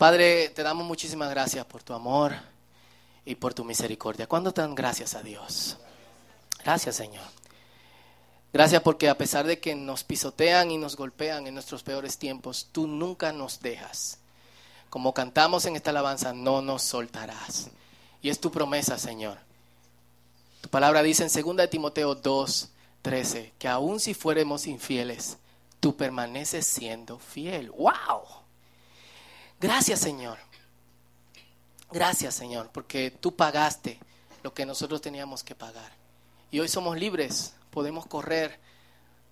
Padre, te damos muchísimas gracias por tu amor y por tu misericordia. ¿Cuándo dan gracias a Dios? Gracias, Señor. Gracias porque a pesar de que nos pisotean y nos golpean en nuestros peores tiempos, tú nunca nos dejas. Como cantamos en esta alabanza, no nos soltarás. Y es tu promesa, Señor. Tu palabra dice en 2 de Timoteo 2, 13, que aun si fuéramos infieles, tú permaneces siendo fiel. ¡Wow! Gracias Señor. Gracias Señor, porque tú pagaste lo que nosotros teníamos que pagar. Y hoy somos libres, podemos correr,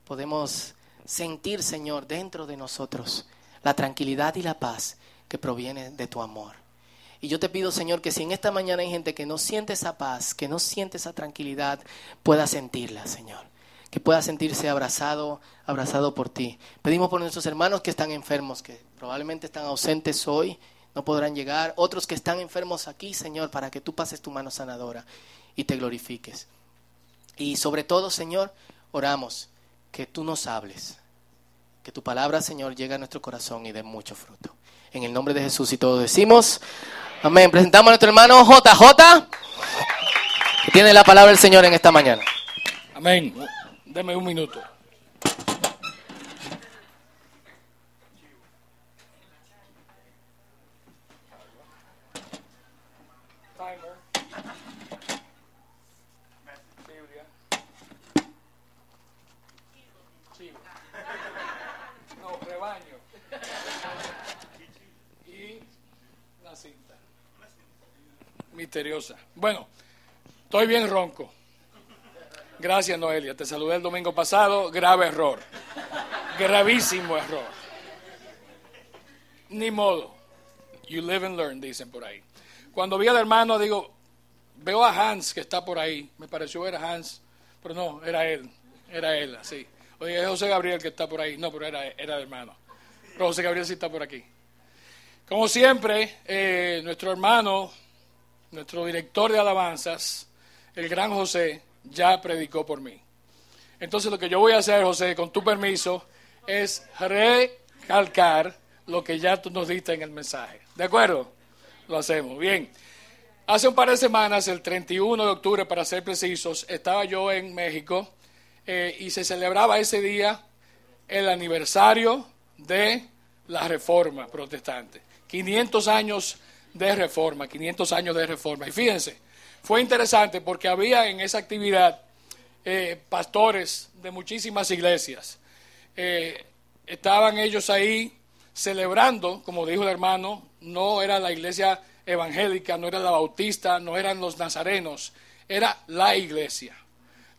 podemos sentir Señor dentro de nosotros la tranquilidad y la paz que proviene de tu amor. Y yo te pido, Señor, que si en esta mañana hay gente que no siente esa paz, que no siente esa tranquilidad, pueda sentirla, Señor. Que pueda sentirse abrazado, abrazado por ti. Pedimos por nuestros hermanos que están enfermos, que probablemente están ausentes hoy, no podrán llegar. Otros que están enfermos aquí, Señor, para que tú pases tu mano sanadora y te glorifiques. Y sobre todo, Señor, oramos que tú nos hables, que tu palabra, Señor, llegue a nuestro corazón y dé mucho fruto. En el nombre de Jesús y todos decimos, amén. Presentamos a nuestro hermano JJ, que tiene la palabra del Señor en esta mañana. Amén. Deme un minuto. Bueno, estoy bien ronco. Gracias, Noelia. Te saludé el domingo pasado. Grave error. Gravísimo error. Ni modo. You live and learn, dicen por ahí. Cuando vi al hermano, digo, veo a Hans que está por ahí. Me pareció ver a Hans, pero no, era él. Era él, así. Oye, es José Gabriel que está por ahí. No, pero era, era el hermano. Pero José Gabriel sí está por aquí. Como siempre, eh, nuestro hermano nuestro director de alabanzas, el gran José, ya predicó por mí. Entonces lo que yo voy a hacer, José, con tu permiso, es recalcar lo que ya tú nos diste en el mensaje. ¿De acuerdo? Lo hacemos. Bien. Hace un par de semanas, el 31 de octubre, para ser precisos, estaba yo en México eh, y se celebraba ese día el aniversario de la reforma protestante. 500 años de reforma, 500 años de reforma. Y fíjense, fue interesante porque había en esa actividad eh, pastores de muchísimas iglesias. Eh, estaban ellos ahí celebrando, como dijo el hermano, no era la iglesia evangélica, no era la bautista, no eran los nazarenos, era la iglesia,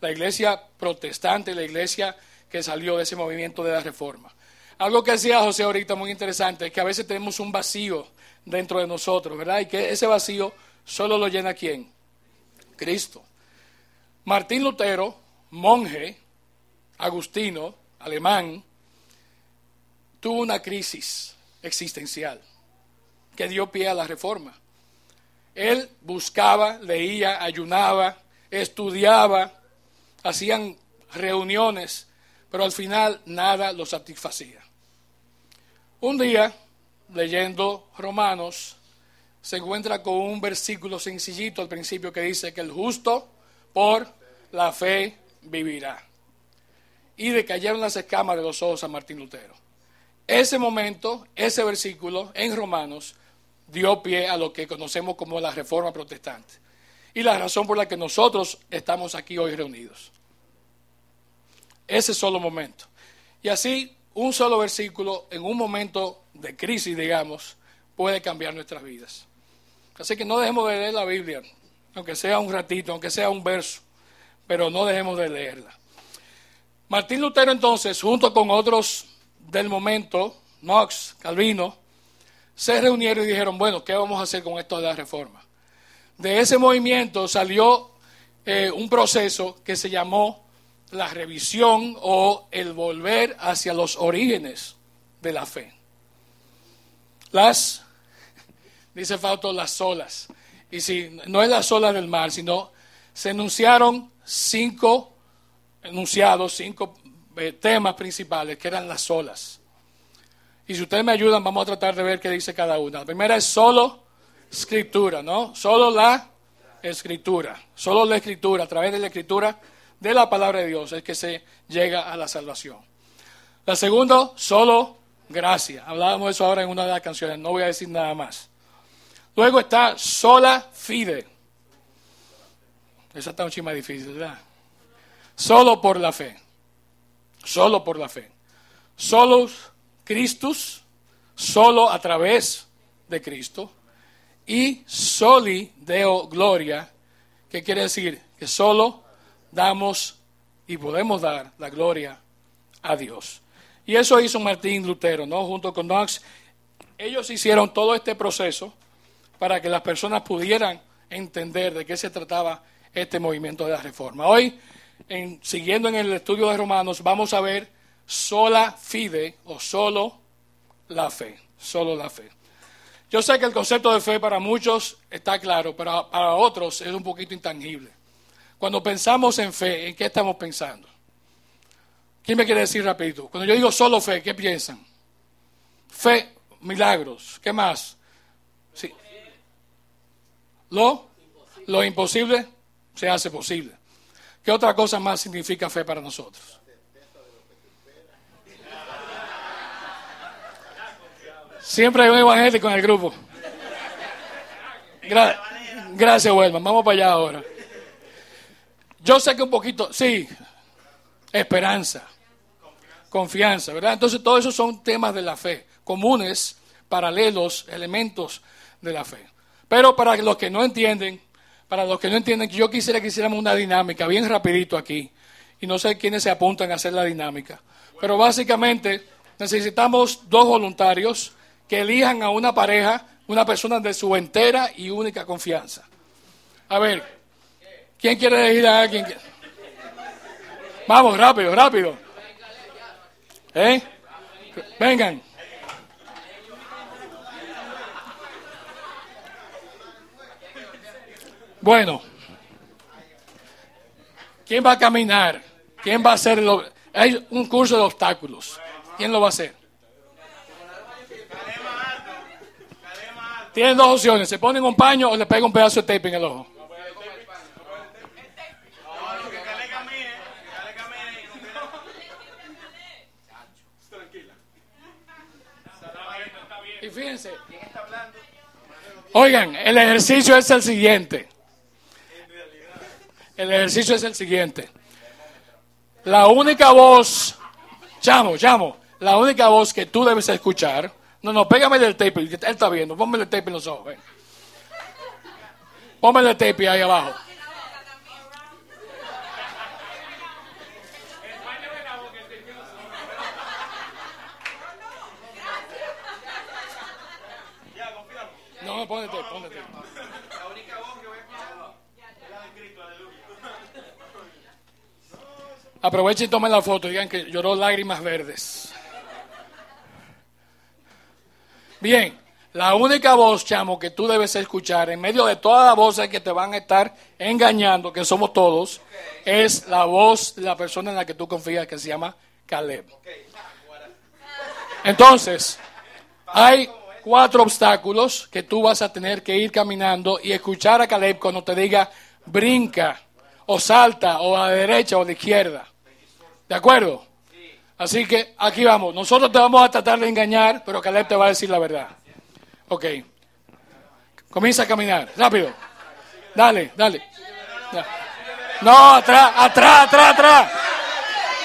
la iglesia protestante, la iglesia que salió de ese movimiento de la reforma. Algo que decía José ahorita muy interesante es que a veces tenemos un vacío dentro de nosotros, ¿verdad? Y que ese vacío solo lo llena quién? Cristo. Martín Lutero, monje, agustino, alemán, tuvo una crisis existencial que dio pie a la reforma. Él buscaba, leía, ayunaba, estudiaba, hacían reuniones, pero al final nada lo satisfacía. Un día leyendo Romanos, se encuentra con un versículo sencillito al principio que dice que el justo por la fe vivirá. Y de cayeron las escamas de los ojos a Martín Lutero. Ese momento, ese versículo en Romanos dio pie a lo que conocemos como la reforma protestante. Y la razón por la que nosotros estamos aquí hoy reunidos. Ese solo momento. Y así, un solo versículo en un momento de crisis, digamos, puede cambiar nuestras vidas. Así que no dejemos de leer la Biblia, aunque sea un ratito, aunque sea un verso, pero no dejemos de leerla. Martín Lutero entonces, junto con otros del momento, Knox, Calvino, se reunieron y dijeron, bueno, ¿qué vamos a hacer con esto de la reforma? De ese movimiento salió eh, un proceso que se llamó la revisión o el volver hacia los orígenes de la fe. Las, dice Fausto, las olas. Y si no es las olas del mar, sino se enunciaron cinco enunciados, cinco eh, temas principales que eran las olas. Y si ustedes me ayudan, vamos a tratar de ver qué dice cada una. La primera es solo escritura, ¿no? Solo la escritura. Solo la escritura, a través de la escritura de la palabra de Dios es que se llega a la salvación. La segunda, solo gracia. Hablábamos de eso ahora en una de las canciones, no voy a decir nada más. Luego está sola fide. Esa está un chima difícil, ¿verdad? Solo por la fe. Solo por la fe. Solos Christus, solo a través de Cristo. Y soli deo gloria, que quiere decir que solo damos y podemos dar la gloria a Dios. Y eso hizo Martín Lutero, ¿no? Junto con Knox. Ellos hicieron todo este proceso para que las personas pudieran entender de qué se trataba este movimiento de la reforma. Hoy, en, siguiendo en el estudio de Romanos, vamos a ver sola fide o solo la fe, solo la fe. Yo sé que el concepto de fe para muchos está claro, pero para otros es un poquito intangible. Cuando pensamos en fe, ¿en qué estamos pensando? ¿Quién me quiere decir rapidito? Cuando yo digo solo fe, ¿qué piensan? Fe, milagros, ¿qué más? Sí. Lo, lo imposible se hace posible. ¿Qué otra cosa más significa fe para nosotros? Siempre hay un evangélico en el grupo. gracias, Huelman. Vamos para allá ahora. Yo sé que un poquito, sí, esperanza, confianza, ¿verdad? Entonces, todos esos son temas de la fe, comunes, paralelos, elementos de la fe. Pero para los que no entienden, para los que no entienden, yo quisiera que hiciéramos una dinámica bien rapidito aquí. Y no sé quiénes se apuntan a hacer la dinámica. Pero básicamente necesitamos dos voluntarios que elijan a una pareja, una persona de su entera y única confianza. A ver, ¿quién quiere elegir a alguien? Vamos, rápido, rápido. ¿Eh? Vengan. Bueno, ¿quién va a caminar? ¿Quién va a hacer? Hay un curso de obstáculos. ¿Quién lo va a hacer? Tienen dos opciones, se ponen un paño o le pega un pedazo de tape en el ojo. Oigan, el ejercicio es el siguiente. El ejercicio es el siguiente. La única voz, chamo, chamo, la única voz que tú debes escuchar no, no, pégame el tape, él está viendo. Póngame el tape en los ojos. Póngame el tape ahí abajo. No, no, ponete, ponete. La única voz que voy a escuchar es la de Cristo, aleluya. Aprovechen y tomen la foto, digan que lloró lágrimas verdes. Bien, la única voz, chamo, que tú debes escuchar en medio de todas las voces que te van a estar engañando, que somos todos, es la voz de la persona en la que tú confías, que se llama Caleb. Entonces, hay cuatro obstáculos que tú vas a tener que ir caminando y escuchar a Caleb cuando te diga brinca o salta o a la derecha o a la izquierda. ¿De acuerdo? Así que aquí vamos. Nosotros te vamos a tratar de engañar, pero Caleb te va a decir la verdad. Ok. Comienza a caminar. Rápido. Dale, dale. No, atrás, atrás, atrás, atrás.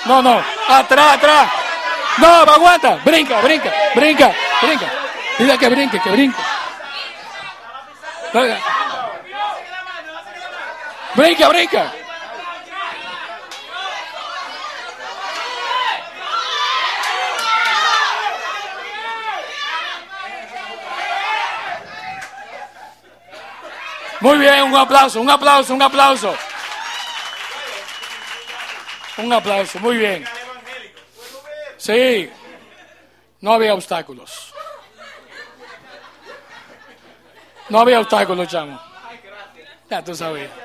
No, no. Atrás, atrás. No, aguanta. Brinca, brinca, brinca, brinca. Dile que brinque, que brinque. Brinca, brinca. Muy bien, un aplauso, un aplauso, un aplauso. Un aplauso, muy bien. Sí, no había obstáculos. No había obstáculos, chamo. Ya tú sabías.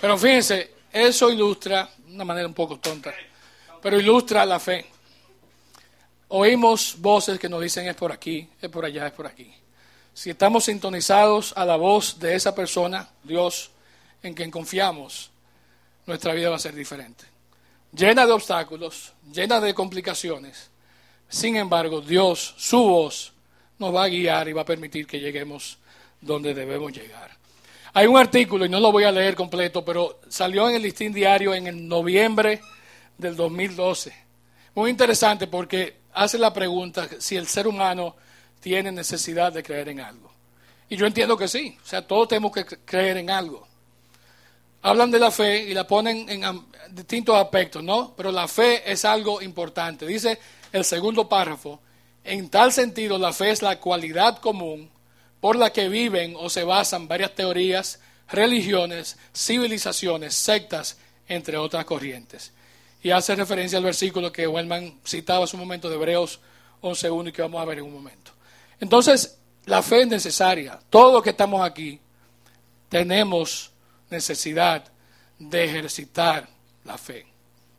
Pero fíjense, eso ilustra, de una manera un poco tonta, pero ilustra la fe. oímos voces que nos dicen es por aquí, es por allá, es por aquí. Si estamos sintonizados a la voz de esa persona, Dios, en quien confiamos, nuestra vida va a ser diferente. Llena de obstáculos, llena de complicaciones. Sin embargo, Dios, su voz, nos va a guiar y va a permitir que lleguemos donde debemos llegar. Hay un artículo, y no lo voy a leer completo, pero salió en el listín diario en el noviembre del 2012. Muy interesante porque hace la pregunta si el ser humano tiene necesidad de creer en algo. Y yo entiendo que sí, o sea, todos tenemos que creer en algo. Hablan de la fe y la ponen en distintos aspectos, ¿no? Pero la fe es algo importante. Dice el segundo párrafo, en tal sentido la fe es la cualidad común por la que viven o se basan varias teorías, religiones, civilizaciones, sectas, entre otras corrientes. Y hace referencia al versículo que Wellman citaba hace un momento de Hebreos 11.1 y que vamos a ver en un momento. Entonces, la fe es necesaria. Todos los que estamos aquí tenemos necesidad de ejercitar la fe,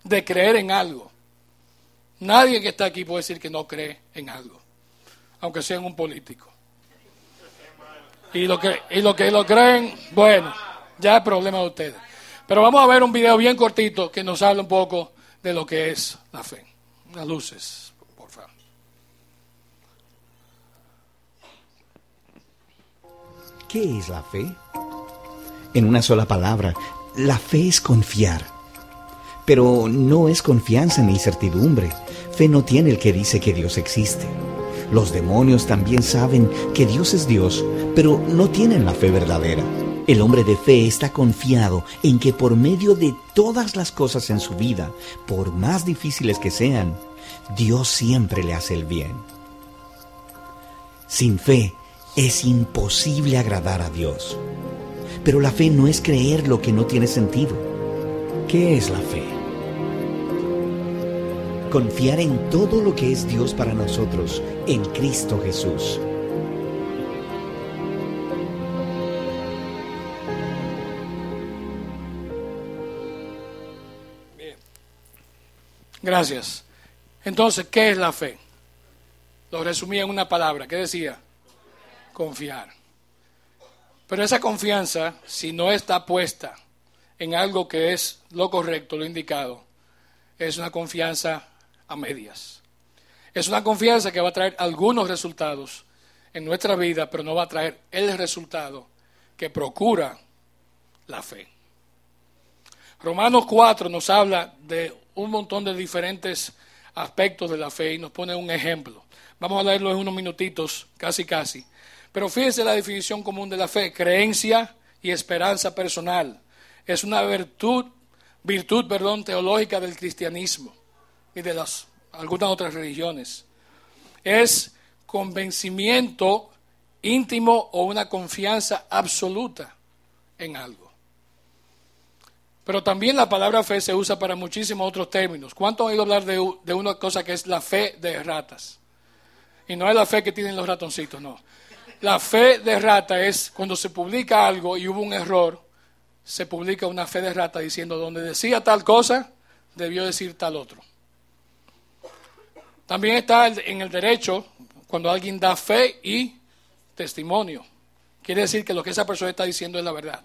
de creer en algo. Nadie que está aquí puede decir que no cree en algo, aunque sea en un político. Y lo que, y lo que lo creen, bueno, ya es problema de ustedes. Pero vamos a ver un video bien cortito que nos habla un poco de lo que es la fe. Las luces, por favor. ¿Qué es la fe? En una sola palabra, la fe es confiar. Pero no es confianza ni certidumbre. Fe no tiene el que dice que Dios existe. Los demonios también saben que Dios es Dios, pero no tienen la fe verdadera. El hombre de fe está confiado en que por medio de todas las cosas en su vida, por más difíciles que sean, Dios siempre le hace el bien. Sin fe es imposible agradar a Dios. Pero la fe no es creer lo que no tiene sentido. ¿Qué es la fe? Confiar en todo lo que es Dios para nosotros en Cristo Jesús. Bien. Gracias. Entonces, ¿qué es la fe? Lo resumí en una palabra. ¿Qué decía? Confiar. Pero esa confianza, si no está puesta en algo que es lo correcto, lo indicado, es una confianza a medias. Es una confianza que va a traer algunos resultados en nuestra vida, pero no va a traer el resultado que procura la fe. Romanos 4 nos habla de un montón de diferentes aspectos de la fe y nos pone un ejemplo. Vamos a leerlo en unos minutitos, casi casi. Pero fíjense la definición común de la fe, creencia y esperanza personal. Es una virtud, virtud, perdón, teológica del cristianismo y de las algunas otras religiones. Es convencimiento íntimo o una confianza absoluta en algo. Pero también la palabra fe se usa para muchísimos otros términos. ¿Cuánto han oído hablar de, de, una cosa que es la fe de ratas? Y no es la fe que tienen los ratoncitos, no. La fe de rata es cuando se publica algo y hubo un error, se publica una fe de rata diciendo donde decía tal cosa, debió decir tal otro. También está en el derecho cuando alguien da fe y testimonio. Quiere decir que lo que esa persona está diciendo es la verdad.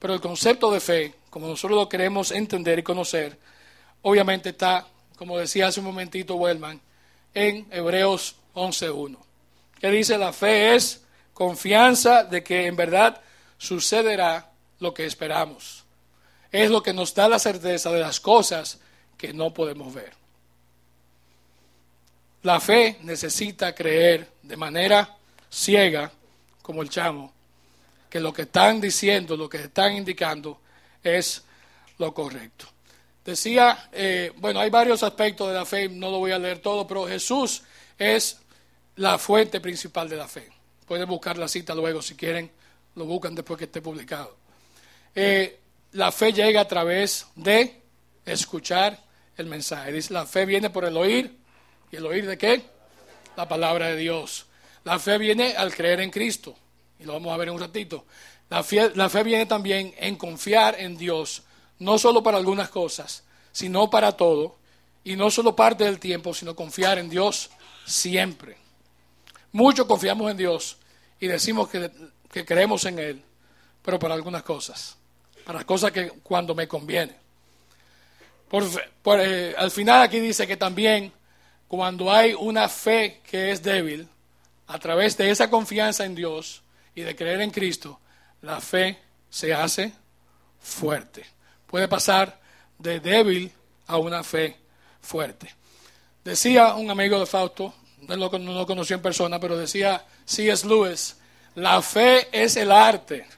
Pero el concepto de fe, como nosotros lo queremos entender y conocer, obviamente está, como decía hace un momentito Wellman, en Hebreos 11.1. Que dice, la fe es confianza de que en verdad sucederá lo que esperamos. Es lo que nos da la certeza de las cosas que no podemos ver. La fe necesita creer de manera ciega, como el chamo, que lo que están diciendo, lo que están indicando es lo correcto. Decía, eh, bueno, hay varios aspectos de la fe, no lo voy a leer todo, pero Jesús es la fuente principal de la fe. Pueden buscar la cita luego si quieren, lo buscan después que esté publicado. Eh, la fe llega a través de escuchar el mensaje. Dice, la fe viene por el oír ¿Y el oír de qué? La palabra de Dios. La fe viene al creer en Cristo. Y lo vamos a ver en un ratito. La fe, la fe viene también en confiar en Dios, no solo para algunas cosas, sino para todo. Y no solo parte del tiempo, sino confiar en Dios siempre. Muchos confiamos en Dios y decimos que, que creemos en Él, pero para algunas cosas, para cosas que cuando me conviene. Eh, al final aquí dice que también cuando hay una fe que es débil, a través de esa confianza en Dios y de creer en Cristo, la fe se hace fuerte. Puede pasar de débil a una fe fuerte. Decía un amigo de Fausto, no lo, no conoció en persona, pero decía C.S. Lewis, la fe es el arte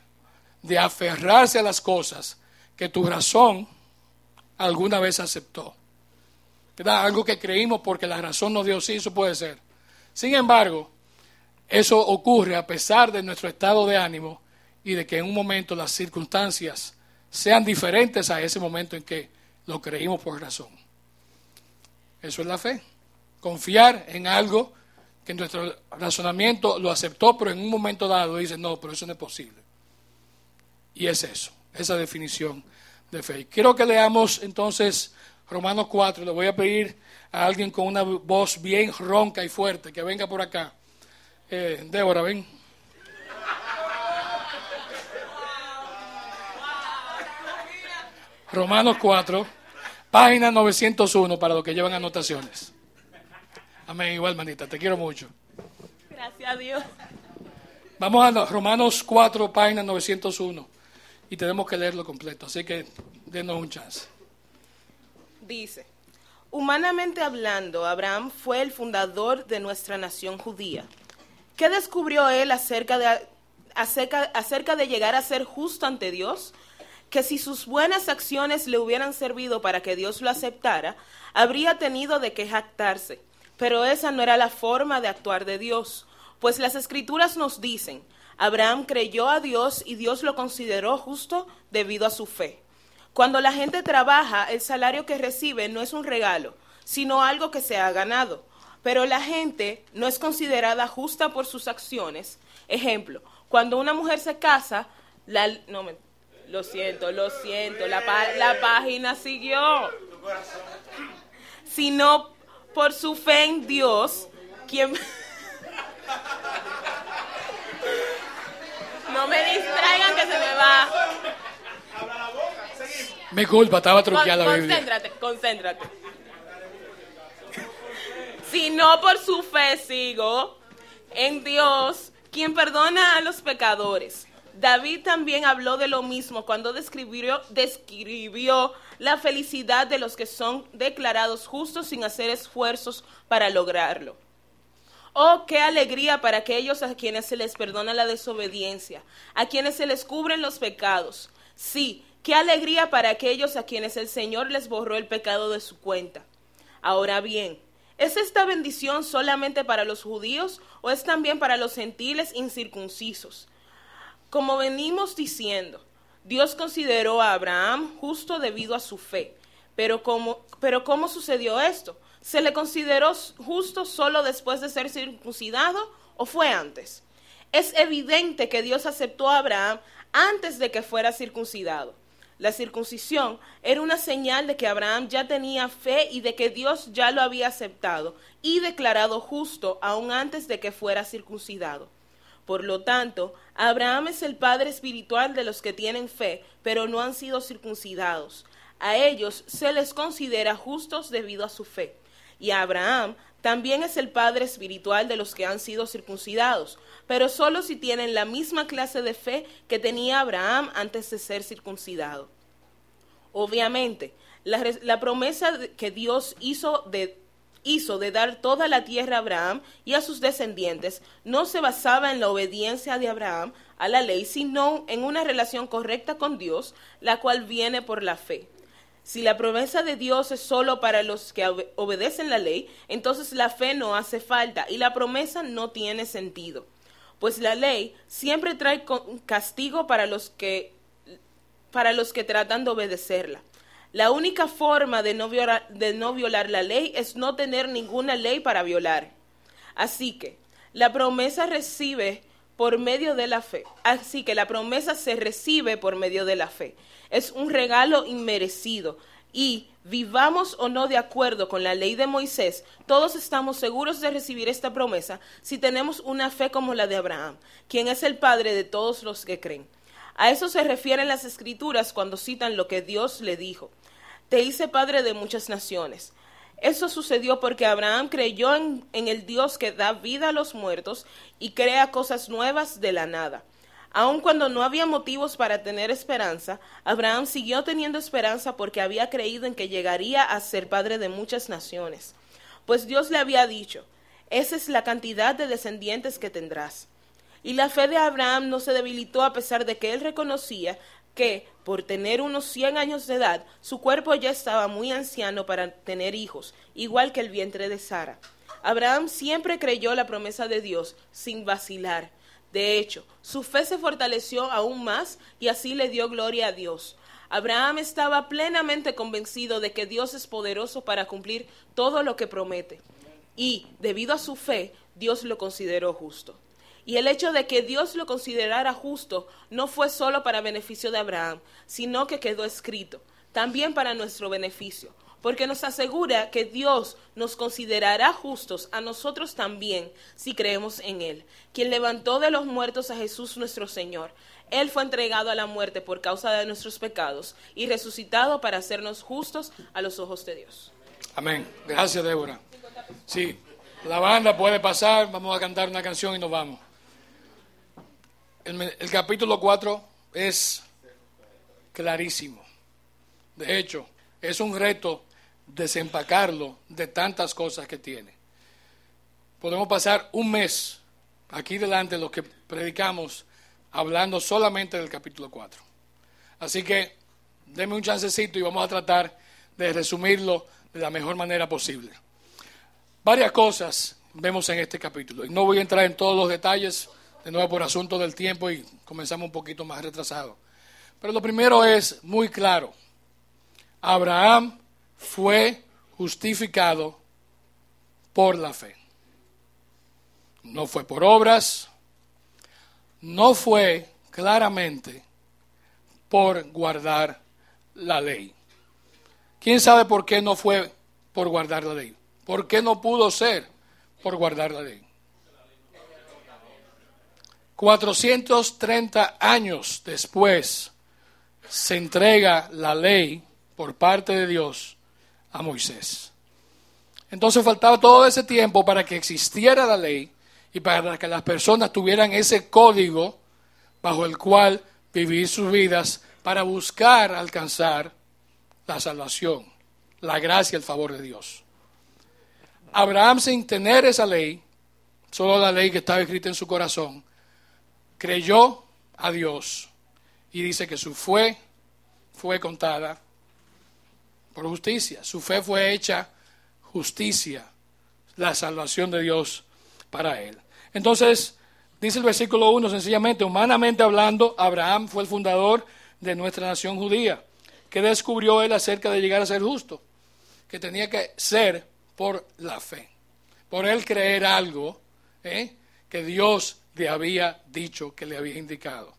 de aferrarse a las cosas que tu razón alguna vez aceptó. ¿Verdad? Algo que creímos porque la razón nos dio sí, eso puede ser. Sin embargo, eso ocurre a pesar de nuestro estado de ánimo y de que en un momento las circunstancias sean diferentes a ese momento en que lo creímos por razón. Eso es la fe. Confiar en algo que nuestro razonamiento lo aceptó, pero en un momento dado dice, no, pero eso no es posible. Y es eso, esa definición de fe. Quiero que leamos entonces Romanos 4. Le voy a pedir a alguien con una voz bien ronca y fuerte que venga por acá. Eh, Débora, ven. Romanos 4, página 901 para los que llevan anotaciones. Amén, igual, manita, te quiero mucho. Gracias a Dios. Vamos a Romanos 4, página 901. Y tenemos que leerlo completo, así que denos un chance. Dice, humanamente hablando, Abraham fue el fundador de nuestra nación judía. ¿Qué descubrió él acerca de, llegar a ser justo ante Dios? Que si sus buenas acciones le hubieran servido para que Dios lo aceptara, habría tenido de qué jactarse. Pero esa no era la forma de actuar de Dios, pues las escrituras nos dicen, Abraham creyó a Dios y Dios lo consideró justo debido a su fe. Cuando la gente trabaja, el salario que recibe no es un regalo, sino algo que se ha ganado pero la gente no es considerada justa por sus acciones. Ejemplo, cuando una mujer se casa, la, no me, lo siento, lo siento, la, la página siguió. Sino por su fe en Dios, quien... No me distraigan que se me va. Me culpa, estaba truqueada la Biblia. Concéntrate, concéntrate sino por su fe sigo en Dios, quien perdona a los pecadores. David también habló de lo mismo cuando describió, describió la felicidad de los que son declarados justos sin hacer esfuerzos para lograrlo. Oh, qué alegría para aquellos a quienes se les perdona la desobediencia, a quienes se les cubren los pecados. Sí, qué alegría para aquellos a quienes el Señor les borró el pecado de su cuenta. Ahora bien, ¿Es esta bendición solamente para los judíos o es también para los gentiles incircuncisos? Como venimos diciendo, Dios consideró a Abraham justo debido a su fe. Pero ¿cómo, pero ¿cómo sucedió esto? ¿Se le consideró justo solo después de ser circuncidado o fue antes? Es evidente que Dios aceptó a Abraham antes de que fuera circuncidado. La circuncisión era una señal de que Abraham ya tenía fe y de que Dios ya lo había aceptado y declarado justo aún antes de que fuera circuncidado. Por lo tanto, Abraham es el padre espiritual de los que tienen fe, pero no han sido circuncidados. A ellos se les considera justos debido a su fe. Y Abraham también es el padre espiritual de los que han sido circuncidados, pero solo si tienen la misma clase de fe que tenía Abraham antes de ser circuncidado. Obviamente, la, promesa que Dios hizo de, hizo de dar toda la tierra a Abraham y a sus descendientes no se basaba en la obediencia de Abraham a la ley, sino en una relación correcta con Dios, la cual viene por la fe. Si la promesa de Dios es solo para los que obedecen la ley, entonces la fe no hace falta y la promesa no tiene sentido. Pues la ley siempre trae castigo para los que para los que tratan de obedecerla. La única forma de no, violar, de no violar la ley es no tener ninguna ley para violar. Así que la promesa recibe por medio de la fe. Así que la promesa se recibe por medio de la fe es un regalo inmerecido y vivamos o no de acuerdo con la ley de Moisés, todos estamos seguros de recibir esta promesa si tenemos una fe como la de Abraham, quien es el padre de todos los que creen. A eso se refieren las escrituras cuando citan lo que Dios le dijo. Te hice padre de muchas naciones. Eso sucedió porque Abraham creyó en, el Dios que da vida a los muertos y crea cosas nuevas de la nada. Aun cuando no había motivos para tener esperanza, Abraham siguió teniendo esperanza porque había creído en que llegaría a ser padre de muchas naciones. Pues Dios le había dicho, esa es la cantidad de descendientes que tendrás. Y la fe de Abraham no se debilitó a pesar de que él reconocía que, por tener unos cien años de edad, su cuerpo ya estaba muy anciano para tener hijos, igual que el vientre de Sara. Abraham siempre creyó la promesa de Dios sin vacilar. De hecho, su fe se fortaleció aún más y así le dio gloria a Dios. Abraham estaba plenamente convencido de que Dios es poderoso para cumplir todo lo que promete. Y, debido a su fe, Dios lo consideró justo. Y el hecho de que Dios lo considerara justo no fue solo para beneficio de Abraham, sino que quedó escrito, también para nuestro beneficio, porque nos asegura que Dios nos considerará justos a nosotros también si creemos en Él, quien levantó de los muertos a Jesús nuestro Señor. Él fue entregado a la muerte por causa de nuestros pecados y resucitado para hacernos justos a los ojos de Dios. Amén. Gracias, Débora. Sí, la banda puede pasar, vamos a cantar una canción y nos vamos. El, capítulo 4 es clarísimo. De hecho, es un reto desempacarlo de tantas cosas que tiene. Podemos pasar un mes aquí delante de los que predicamos hablando solamente del capítulo 4. Así que denme un chancecito y vamos a tratar de resumirlo de la mejor manera posible. Varias cosas vemos en este capítulo y no voy a entrar en todos los detalles, de nuevo por asunto del tiempo y comenzamos un poquito más retrasado. Pero lo primero es muy claro. Abraham fue justificado por la fe. No fue por obras, no fue claramente por guardar la ley. ¿Quién sabe por qué no fue por guardar la ley? ¿Por qué no pudo ser por guardar la ley? 430 años después se entrega la ley por parte de Dios a Moisés. Entonces faltaba todo ese tiempo para que existiera la ley y para que las personas tuvieran ese código bajo el cual vivir sus vidas para buscar alcanzar la salvación, la gracia el favor de Dios. Abraham sin tener esa ley, solo la ley que estaba escrita en su corazón, creyó a Dios y dice que su fe fue contada por justicia. Su fe fue hecha justicia, la salvación de Dios para él. Entonces, dice el versículo 1, sencillamente, humanamente hablando, Abraham fue el fundador de nuestra nación judía. ¿Qué descubrió él acerca de llegar a ser justo? Que tenía que ser por la fe, por él creer algo ¿eh? que Dios le había dicho, que le había indicado.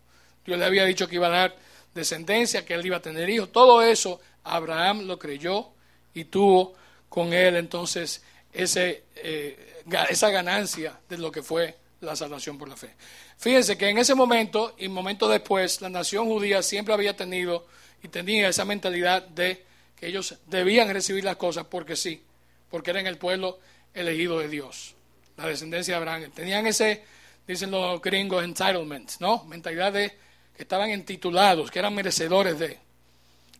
Dios le había dicho que iba a dar descendencia, que él iba a tener hijos. Todo eso Abraham lo creyó y tuvo con él entonces ese, eh, esa ganancia de lo que fue la salvación por la fe. Fíjense que en ese momento y momento después, la nación judía siempre había tenido y tenía esa mentalidad de que ellos debían recibir las cosas porque sí, porque eran el pueblo elegido de Dios, la descendencia de Abraham. Tenían ese, dicen los gringos, entitlement, ¿no? Mentalidad de que estaban entitulados, que eran merecedores de.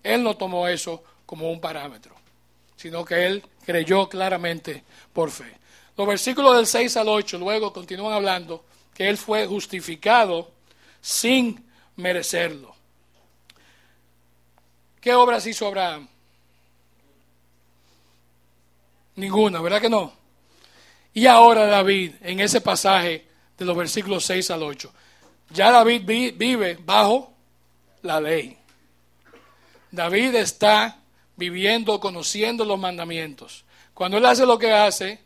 Él no tomó eso como un parámetro, sino que él creyó claramente por fe. Los versículos del 6 al 8 luego continúan hablando que él fue justificado sin merecerlo. ¿Qué obras hizo Abraham? Ninguna, ¿verdad que no? Y ahora David, en ese pasaje de los versículos 6 al 8, ya David vive bajo la ley. David está viviendo, conociendo los mandamientos. Cuando él hace lo que hace,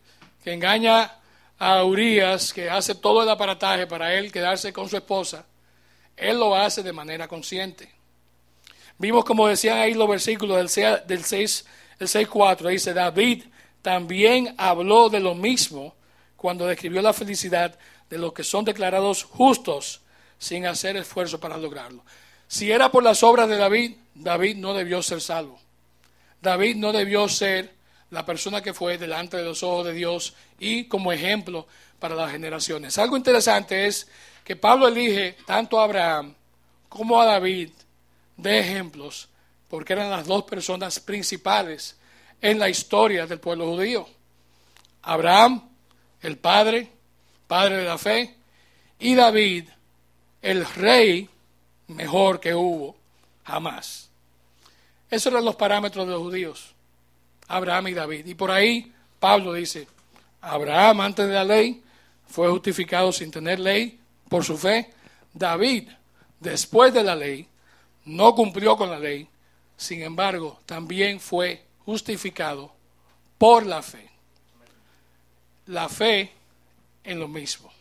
que engaña a Urias, que hace todo el aparataje para él quedarse con su esposa, él lo hace de manera consciente. Vimos, como decían ahí los versículos del 6, el 6.4 dice, David también habló de lo mismo cuando describió la felicidad de los que son declarados justos sin hacer esfuerzo para lograrlo. Si era por las obras de David, David no debió ser salvo. David no debió ser la persona que fue delante de los ojos de Dios y como ejemplo para las generaciones. Algo interesante es que Pablo elige tanto a Abraham como a David de ejemplos porque eran las dos personas principales en la historia del pueblo judío. Abraham, el padre, padre de la fe, y David, el rey mejor que hubo jamás. Esos eran los parámetros de los judíos, Abraham y David. Y por ahí Pablo dice, Abraham antes de la ley fue justificado sin tener ley por su fe. David, después de la ley, no cumplió con la ley, sin embargo, también fue justificado por la fe. La fe en lo mismo.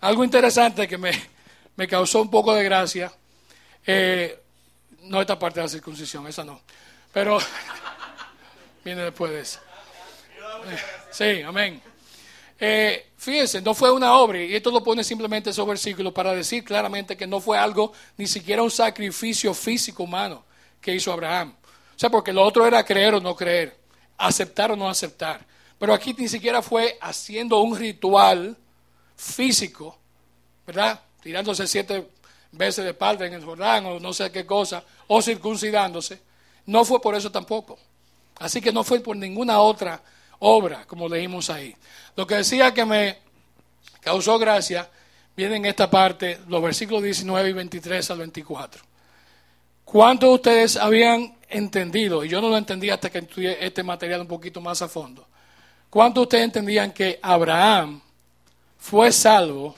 Algo interesante que me, causó un poco de gracia, eh, no esta parte de la circuncisión, esa no, pero viene después de esa. Eh, sí, amén. Eh, fíjense, no fue una obra, y esto lo pone simplemente esos versículos para decir claramente que no fue algo, ni siquiera un sacrificio físico humano que hizo Abraham. O sea, porque lo otro era creer o no creer, aceptar o no aceptar. Pero aquí ni siquiera fue haciendo un ritual físico, ¿verdad? Tirándose siete veces de parte en el Jordán o no sé qué cosa, o circuncidándose. No fue por eso tampoco. Así que no fue por ninguna otra obra, como leímos ahí. Lo que decía que me causó gracia viene en esta parte, los versículos 19 y 23 al 24. ¿Cuántos de ustedes habían entendido, y yo no lo entendí hasta que estudié este material un poquito más a fondo, cuántos de ustedes entendían que Abraham fue salvo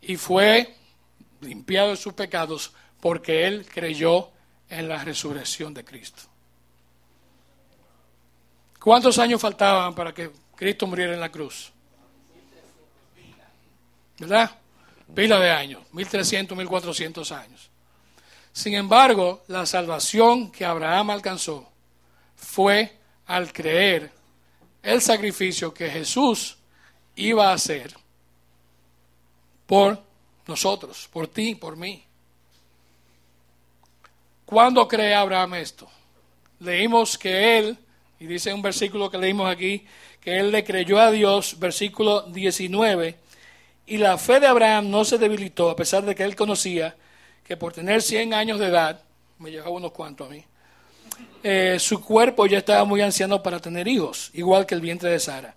y fue limpiado de sus pecados porque él creyó en la resurrección de Cristo? ¿Cuántos años faltaban para que Cristo muriera en la cruz? ¿Verdad? Pila de años, 1300, 1400 años. Sin embargo, la salvación que Abraham alcanzó fue al creer el sacrificio que Jesús iba a hacer por nosotros, por ti, por mí. ¿Cuándo cree Abraham esto? Leímos que él, y dice un versículo que leímos aquí, que él le creyó a Dios, versículo 19, y la fe de Abraham no se debilitó a pesar de que él conocía que por tener 100 años de edad, me llevaba unos cuantos a mí, eh, su cuerpo ya estaba muy anciano para tener hijos, igual que el vientre de Sara.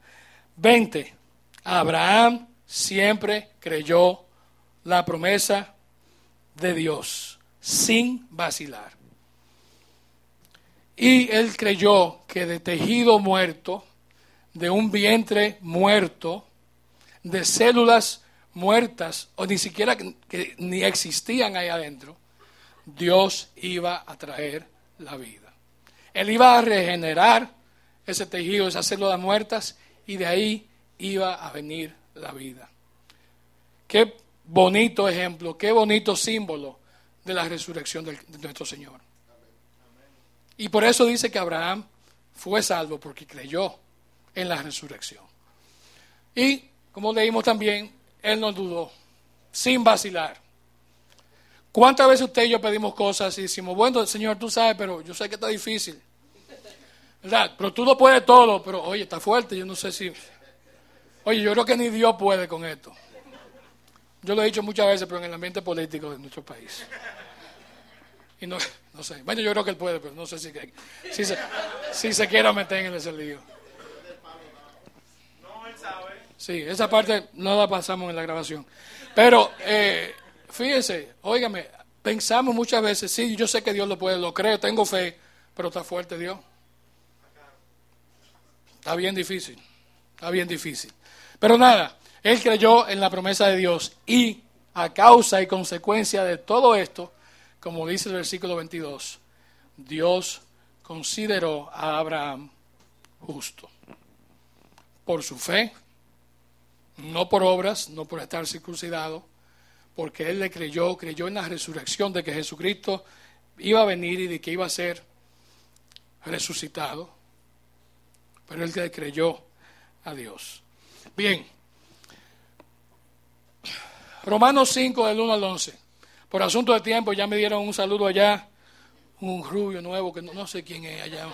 20. Abraham siempre creyó la promesa de Dios, sin vacilar. Y él creyó que de tejido muerto, de un vientre muerto, de células muertas o ni siquiera que, ni existían ahí adentro, Dios iba a traer la vida. Él iba a regenerar ese tejido, esas células muertas, y de ahí iba a venir la vida. Qué bonito ejemplo, qué bonito símbolo de la resurrección de nuestro Señor. Y por eso dice que Abraham fue salvo porque creyó en la resurrección. Y como leímos también, él no dudó, sin vacilar. ¿Cuántas veces usted y yo pedimos cosas y decimos, bueno, Señor, tú sabes, pero yo sé que está difícil? Pero tú lo puedes todo, pero oye, está fuerte, yo no sé si... Oye, yo creo que ni Dios puede con esto. Yo lo he dicho muchas veces, pero en el ambiente político de nuestro país. Y no, no sé. Bueno, yo creo que él puede, pero no sé si, si, se, si se quiera meter en ese lío. Sí, esa parte no la pasamos en la grabación. Pero eh, fíjense, óigame, pensamos muchas veces, sí, yo sé que Dios lo puede, lo creo, tengo fe, pero está fuerte Dios. Está bien difícil, está bien difícil. Pero nada, él creyó en la promesa de Dios y a causa y consecuencia de todo esto, como dice el versículo 22, Dios consideró a Abraham justo por su fe no por obras, no por estar circuncidado, porque él le creyó, creyó en la resurrección de que Jesucristo iba a venir y de que iba a ser resucitado. Pero él le creyó a Dios. Bien. Romanos 5 del 1 al 11. Por asunto de tiempo ya me dieron un saludo allá, un rubio nuevo que no, no sé quién es allá.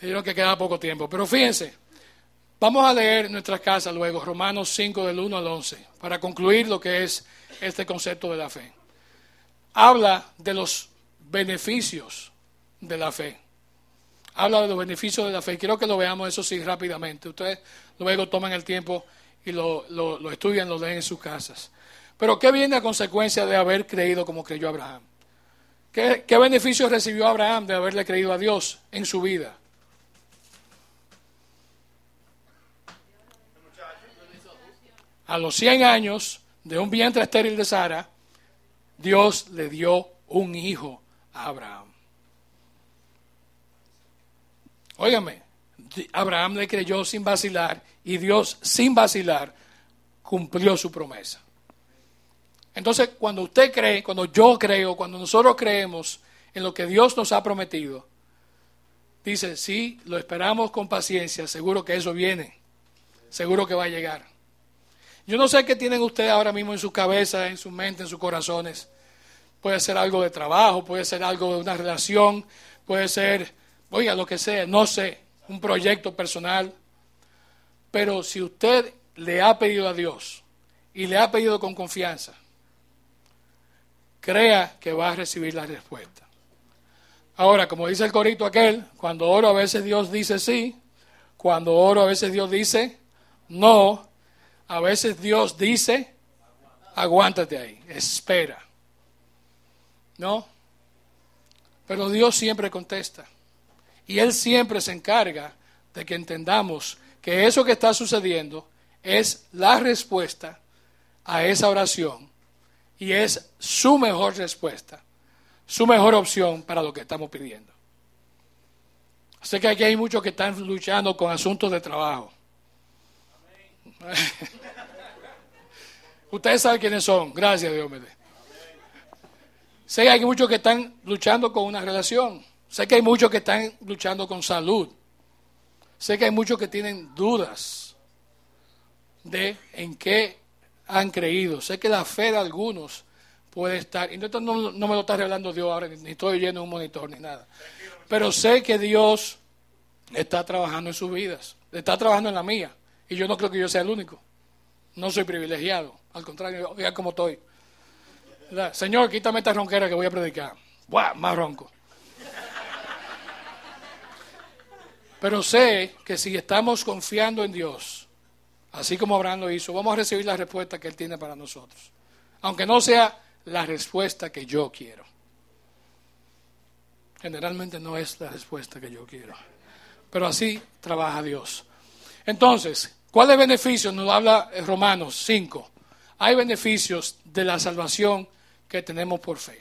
Dijeron que queda poco tiempo. Pero fíjense, vamos a leer nuestras casas luego Romanos 5 del 1 al 11 para concluir lo que es este concepto de la fe. Habla de los beneficios de la fe. Habla de los beneficios de la fe. Quiero que lo veamos eso sí rápidamente. Ustedes luego toman el tiempo y lo, lo, estudian, lo leen en sus casas. Pero ¿qué viene a consecuencia de haber creído como creyó Abraham? ¿Qué, ¿Qué beneficios recibió Abraham de haberle creído a Dios en su vida? a los 100 años de un vientre estéril de Sara, Dios le dio un hijo a Abraham. Óigame, Abraham le creyó sin vacilar y Dios sin vacilar cumplió su promesa. Entonces, cuando usted cree, cuando yo creo, cuando nosotros creemos en lo que Dios nos ha prometido, dice, sí, lo esperamos con paciencia, seguro que eso viene, seguro que va a llegar. Yo no sé qué tienen ustedes ahora mismo en su cabeza, en su mente, en sus corazones. Puede ser algo de trabajo, puede ser algo de una relación, puede ser, oiga, lo que sea, no sé, un proyecto personal. Pero si usted le ha pedido a Dios y le ha pedido con confianza, crea que va a recibir la respuesta. Ahora, como dice el corito aquel, cuando oro a veces Dios dice sí, cuando oro a veces Dios dice no, a veces Dios dice, aguántate ahí, espera. ¿No? Pero Dios siempre contesta. Y Él siempre se encarga de que entendamos que eso que está sucediendo es la respuesta a esa oración y es su mejor respuesta, su mejor opción para lo que estamos pidiendo. Sé que aquí hay muchos que están luchando con asuntos de trabajo. Ustedes saben quiénes son. Gracias, Dios Sé que hay muchos que están luchando con una relación. Sé que hay muchos que están luchando con salud. Sé que hay muchos que tienen dudas de en qué han creído. Sé que la fe de algunos puede estar. Y no, no me lo está revelando Dios ahora, ni estoy oyendo un monitor ni nada. Pero sé que Dios está trabajando en sus vidas. Está trabajando en la mía. Y yo no creo que yo sea el único. No soy privilegiado. Al contrario, oiga como estoy. Señor, quítame esta ronquera que voy a predicar. ¡Buah! Más ronco. Pero sé que si estamos confiando en Dios, así como Abraham lo hizo, vamos a recibir la respuesta que Él tiene para nosotros. Aunque no sea la respuesta que yo quiero. Generalmente no es la respuesta que yo quiero. Pero así trabaja Dios. Entonces, ¿Cuáles beneficios? Nos habla Romanos 5. Hay beneficios de la salvación que tenemos por fe.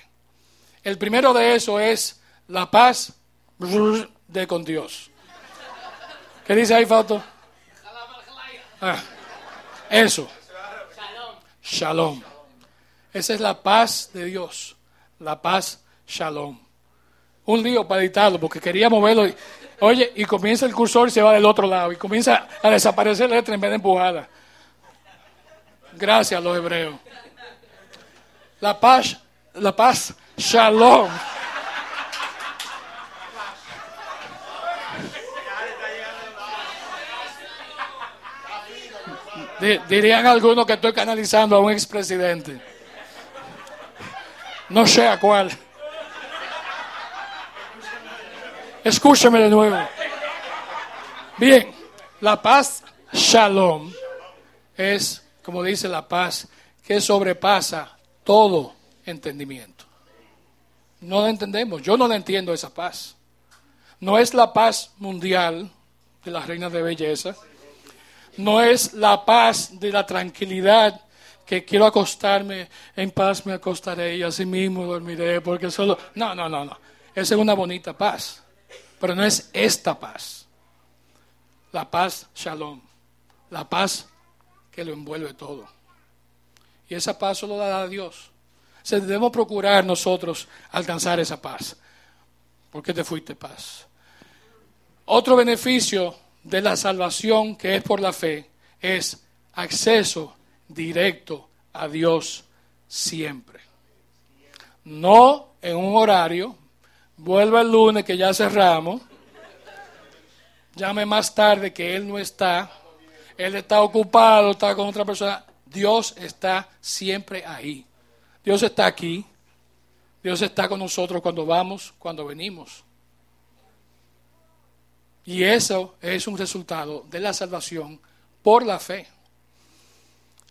El primero de eso es la paz de con Dios. ¿Qué dice ahí, Fausto? Ah, eso. Shalom. Esa es la paz de Dios. La paz, shalom. Un lío para editarlo porque quería moverlo. Oye, y comienza el cursor y se va del otro lado y comienza a desaparecer la letra en vez de empujada. Gracias a los hebreos. La paz, la paz, shalom. Dirían algunos que estoy canalizando a un expresidente. No sé a cuál. Escúchame de nuevo. Bien, la paz shalom es, como dice la paz, que sobrepasa todo entendimiento. No la entendemos, yo no la entiendo esa paz. No es la paz mundial de las reinas de belleza. No es la paz de la tranquilidad que quiero acostarme, en paz me acostaré y así mismo dormiré, porque solo... No, no, no, no. Esa es una bonita paz. Pero no es esta paz. La paz shalom. La paz que lo envuelve todo. Y esa paz solo la da Dios. Se debemos procurar nosotros alcanzar esa paz. ¿Por qué te fuiste paz? Otro beneficio de la salvación que es por la fe es acceso directo a Dios siempre. No en un horario, vuelva el lunes que ya cerramos, llame más tarde que Él no está, Él está ocupado, está con otra persona. Dios está siempre ahí. Dios está aquí. Dios está con nosotros cuando vamos, cuando venimos. Y eso es un resultado de la salvación por la fe.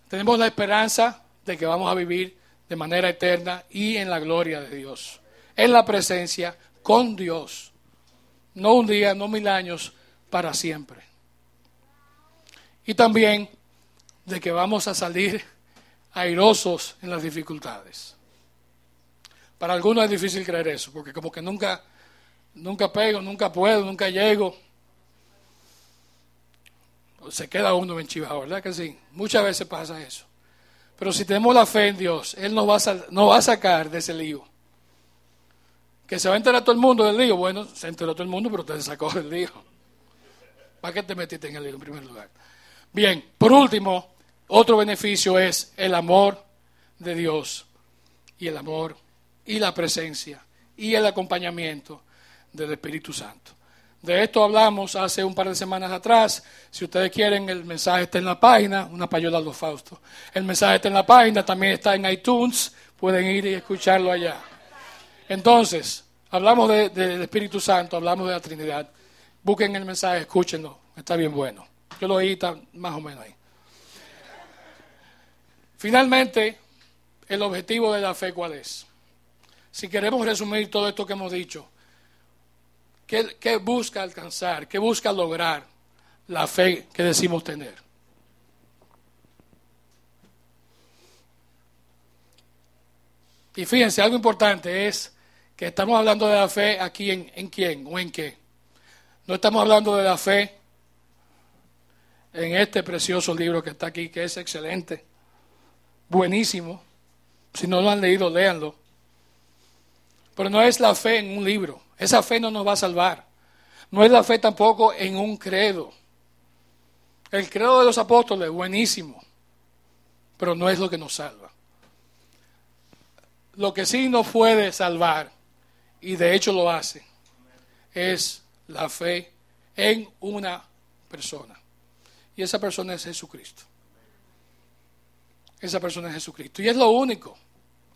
Tenemos la esperanza de que vamos a vivir de manera eterna y en la gloria de Dios. En la presencia con Dios. No un día, no mil años, para siempre. Y también de que vamos a salir airosos en las dificultades. Para algunos es difícil creer eso, porque como que nunca, nunca pego, nunca puedo, nunca llego. Se queda uno enchivado, ¿verdad que sí? Muchas veces pasa eso. Pero si tenemos la fe en Dios, Él nos va a, sacar de ese lío. Que se va a enterar todo el mundo del lío. Bueno, se enteró todo el mundo, pero te sacó del lío. ¿Para qué te metiste en el lío en primer lugar? Bien, por último, otro beneficio es el amor de Dios y el amor y la presencia y el acompañamiento del Espíritu Santo. De esto hablamos hace un par de semanas atrás. Si ustedes quieren, el mensaje está en la página, una payola a los Fausto. El mensaje está en la página, también está en iTunes, pueden ir y escucharlo allá. Entonces, hablamos del Espíritu Santo, hablamos de la Trinidad. Busquen el mensaje, escúchenlo, está bien bueno. Yo lo oí más o menos ahí. Finalmente, el objetivo de la fe, ¿cuál es? Si queremos resumir todo esto que hemos dicho, ¿qué, busca alcanzar? ¿Qué busca lograr la fe que decimos tener? Y fíjense, algo importante es que estamos hablando de la fe aquí en, en quién o en qué. No estamos hablando de la fe en este precioso libro que está aquí, que es excelente buenísimo. Si no lo han leído, léanlo. Pero no es la fe en un libro. Esa fe no nos va a salvar. No es la fe tampoco en un credo. El credo de los apóstoles es buenísimo, pero no es lo que nos salva. Lo que sí nos puede salvar, y de hecho lo hace, es la fe en una persona. Y esa persona es Jesucristo. Esa persona es Jesucristo. Y es lo único,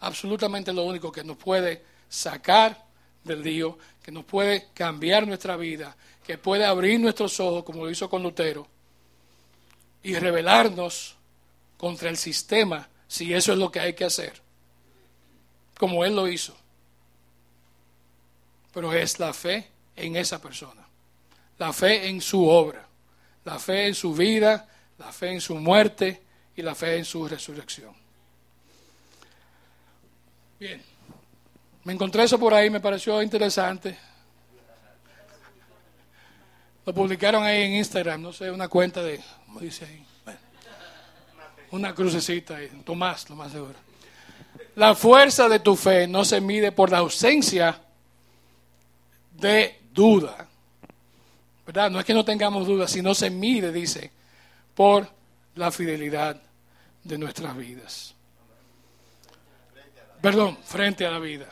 absolutamente lo único que nos puede sacar del lío, que nos puede cambiar nuestra vida, que puede abrir nuestros ojos, como lo hizo con Lutero, y rebelarnos contra el sistema, si eso es lo que hay que hacer, como él lo hizo. Pero es la fe en esa persona, la fe en su obra, la fe en su vida, la fe en su muerte, y la fe en su resurrección. Bien, me encontré eso por ahí, me pareció interesante. Lo publicaron ahí en Instagram, no sé, una cuenta de, ¿cómo dice ahí? una crucecita ahí, Tomás, lo más seguro. La fuerza de tu fe no se mide por la ausencia de duda. ¿Verdad? No es que no tengamos dudas, sino se mide, dice, por la fidelidad de nuestras vidas. Perdón, frente a la vida.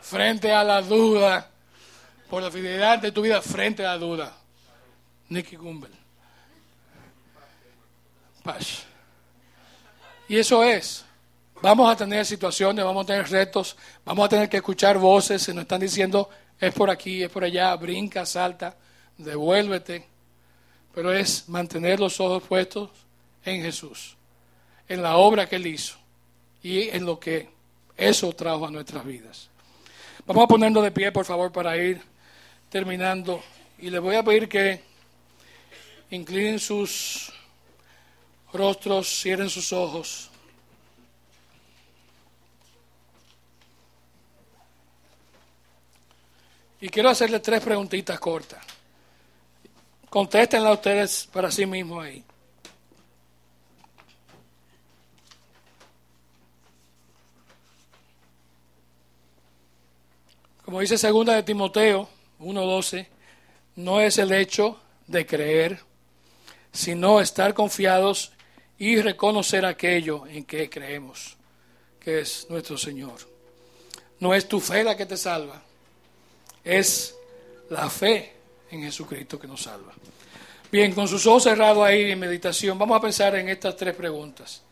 Frente a la duda. Por la fidelidad de tu vida, frente a la duda. Nicky Gumbel. Paz. Y eso es. Vamos a tener situaciones, vamos a tener retos, vamos a tener que escuchar voces, se nos están diciendo, es por aquí, es por allá, brinca, salta, devuélvete pero es mantener los ojos puestos en Jesús, en la obra que Él hizo y en lo que eso trajo a nuestras vidas. Vamos a ponernos de pie, por favor, para ir terminando. Y les voy a pedir que inclinen sus rostros, cierren sus ojos. Y quiero hacerle tres preguntitas cortas. Contéstenla ustedes para sí mismos ahí. Como dice segunda de Timoteo 1:12, no es el hecho de creer, sino estar confiados y reconocer aquello en que creemos, que es nuestro Señor. No es tu fe la que te salva, es la fe en Jesucristo que nos salva. Bien, con sus ojos cerrados ahí en meditación, vamos a pensar en estas tres preguntas.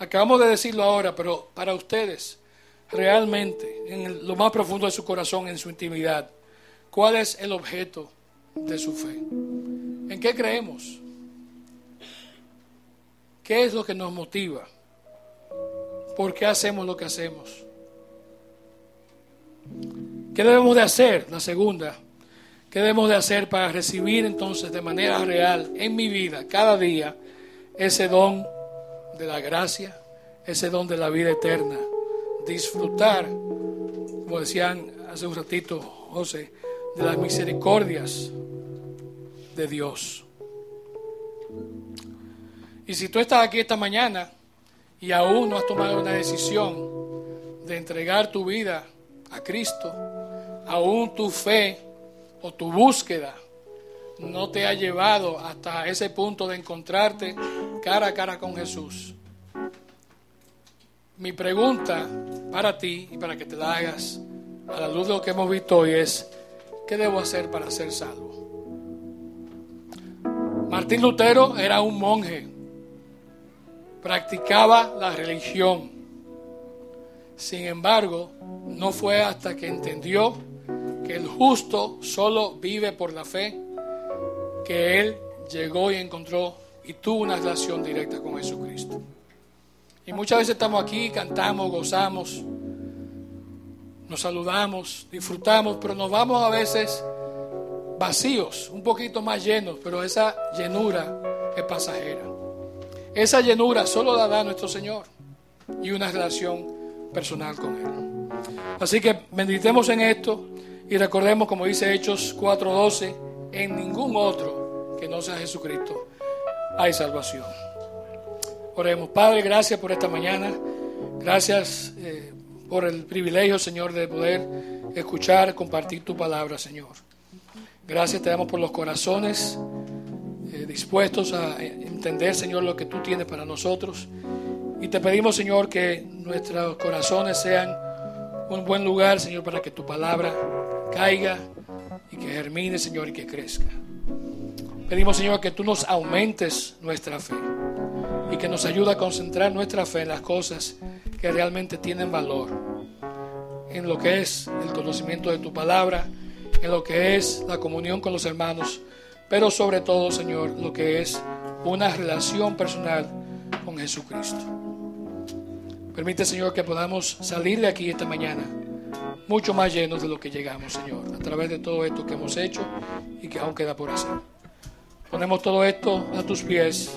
Acabamos de decirlo ahora, pero para ustedes, realmente, en lo más profundo de su corazón, en su intimidad, ¿cuál es el objeto de su fe? ¿En qué creemos? ¿Qué es lo que nos motiva? ¿Por qué hacemos lo que hacemos? ¿Qué debemos de hacer? La segunda, ¿qué debemos de hacer para recibir entonces de manera real en mi vida, cada día, ese don de la gracia, ese don de la vida eterna? Disfrutar, como decían hace un ratito José, de las misericordias de Dios. Y si tú estás aquí esta mañana y aún no has tomado una decisión de entregar tu vida a Cristo, aún tu fe o tu búsqueda no te ha llevado hasta ese punto de encontrarte cara a cara con Jesús. Mi pregunta para ti y para que te la hagas a la luz de lo que hemos visto hoy es, ¿qué debo hacer para ser salvo? Martín Lutero era un monje practicaba la religión. Sin embargo, no fue hasta que entendió que el justo solo vive por la fe que él llegó y encontró y tuvo una relación directa con Jesucristo. Y muchas veces estamos aquí, cantamos, gozamos, nos saludamos, disfrutamos, pero nos vamos a veces vacíos, un poquito más llenos, pero esa llenura es pasajera. Esa llenura solo la da nuestro Señor y una relación personal con Él. Así que meditemos en esto y recordemos, como dice Hechos 4:12, en ningún otro que no sea Jesucristo hay salvación. Oremos, Padre, gracias por esta mañana. Gracias eh, por el privilegio, Señor, de poder escuchar, compartir tu palabra, Señor. Gracias te damos por los corazones eh, dispuestos a entender, Señor, lo que tú tienes para nosotros. Y te pedimos, Señor, que nuestros corazones sean un buen lugar, Señor, para que tu palabra caiga y que germine, Señor, y que crezca. Pedimos, Señor, que tú nos aumentes nuestra fe y que nos ayude a concentrar nuestra fe en las cosas que realmente tienen valor, en lo que es el conocimiento de tu palabra, en lo que es la comunión con los hermanos pero sobre todo, Señor, lo que es una relación personal con Jesucristo. Permite, Señor, que podamos salir de aquí esta mañana mucho más llenos de lo que llegamos, Señor, a través de todo esto que hemos hecho y que aún queda por hacer. Ponemos todo esto a tus pies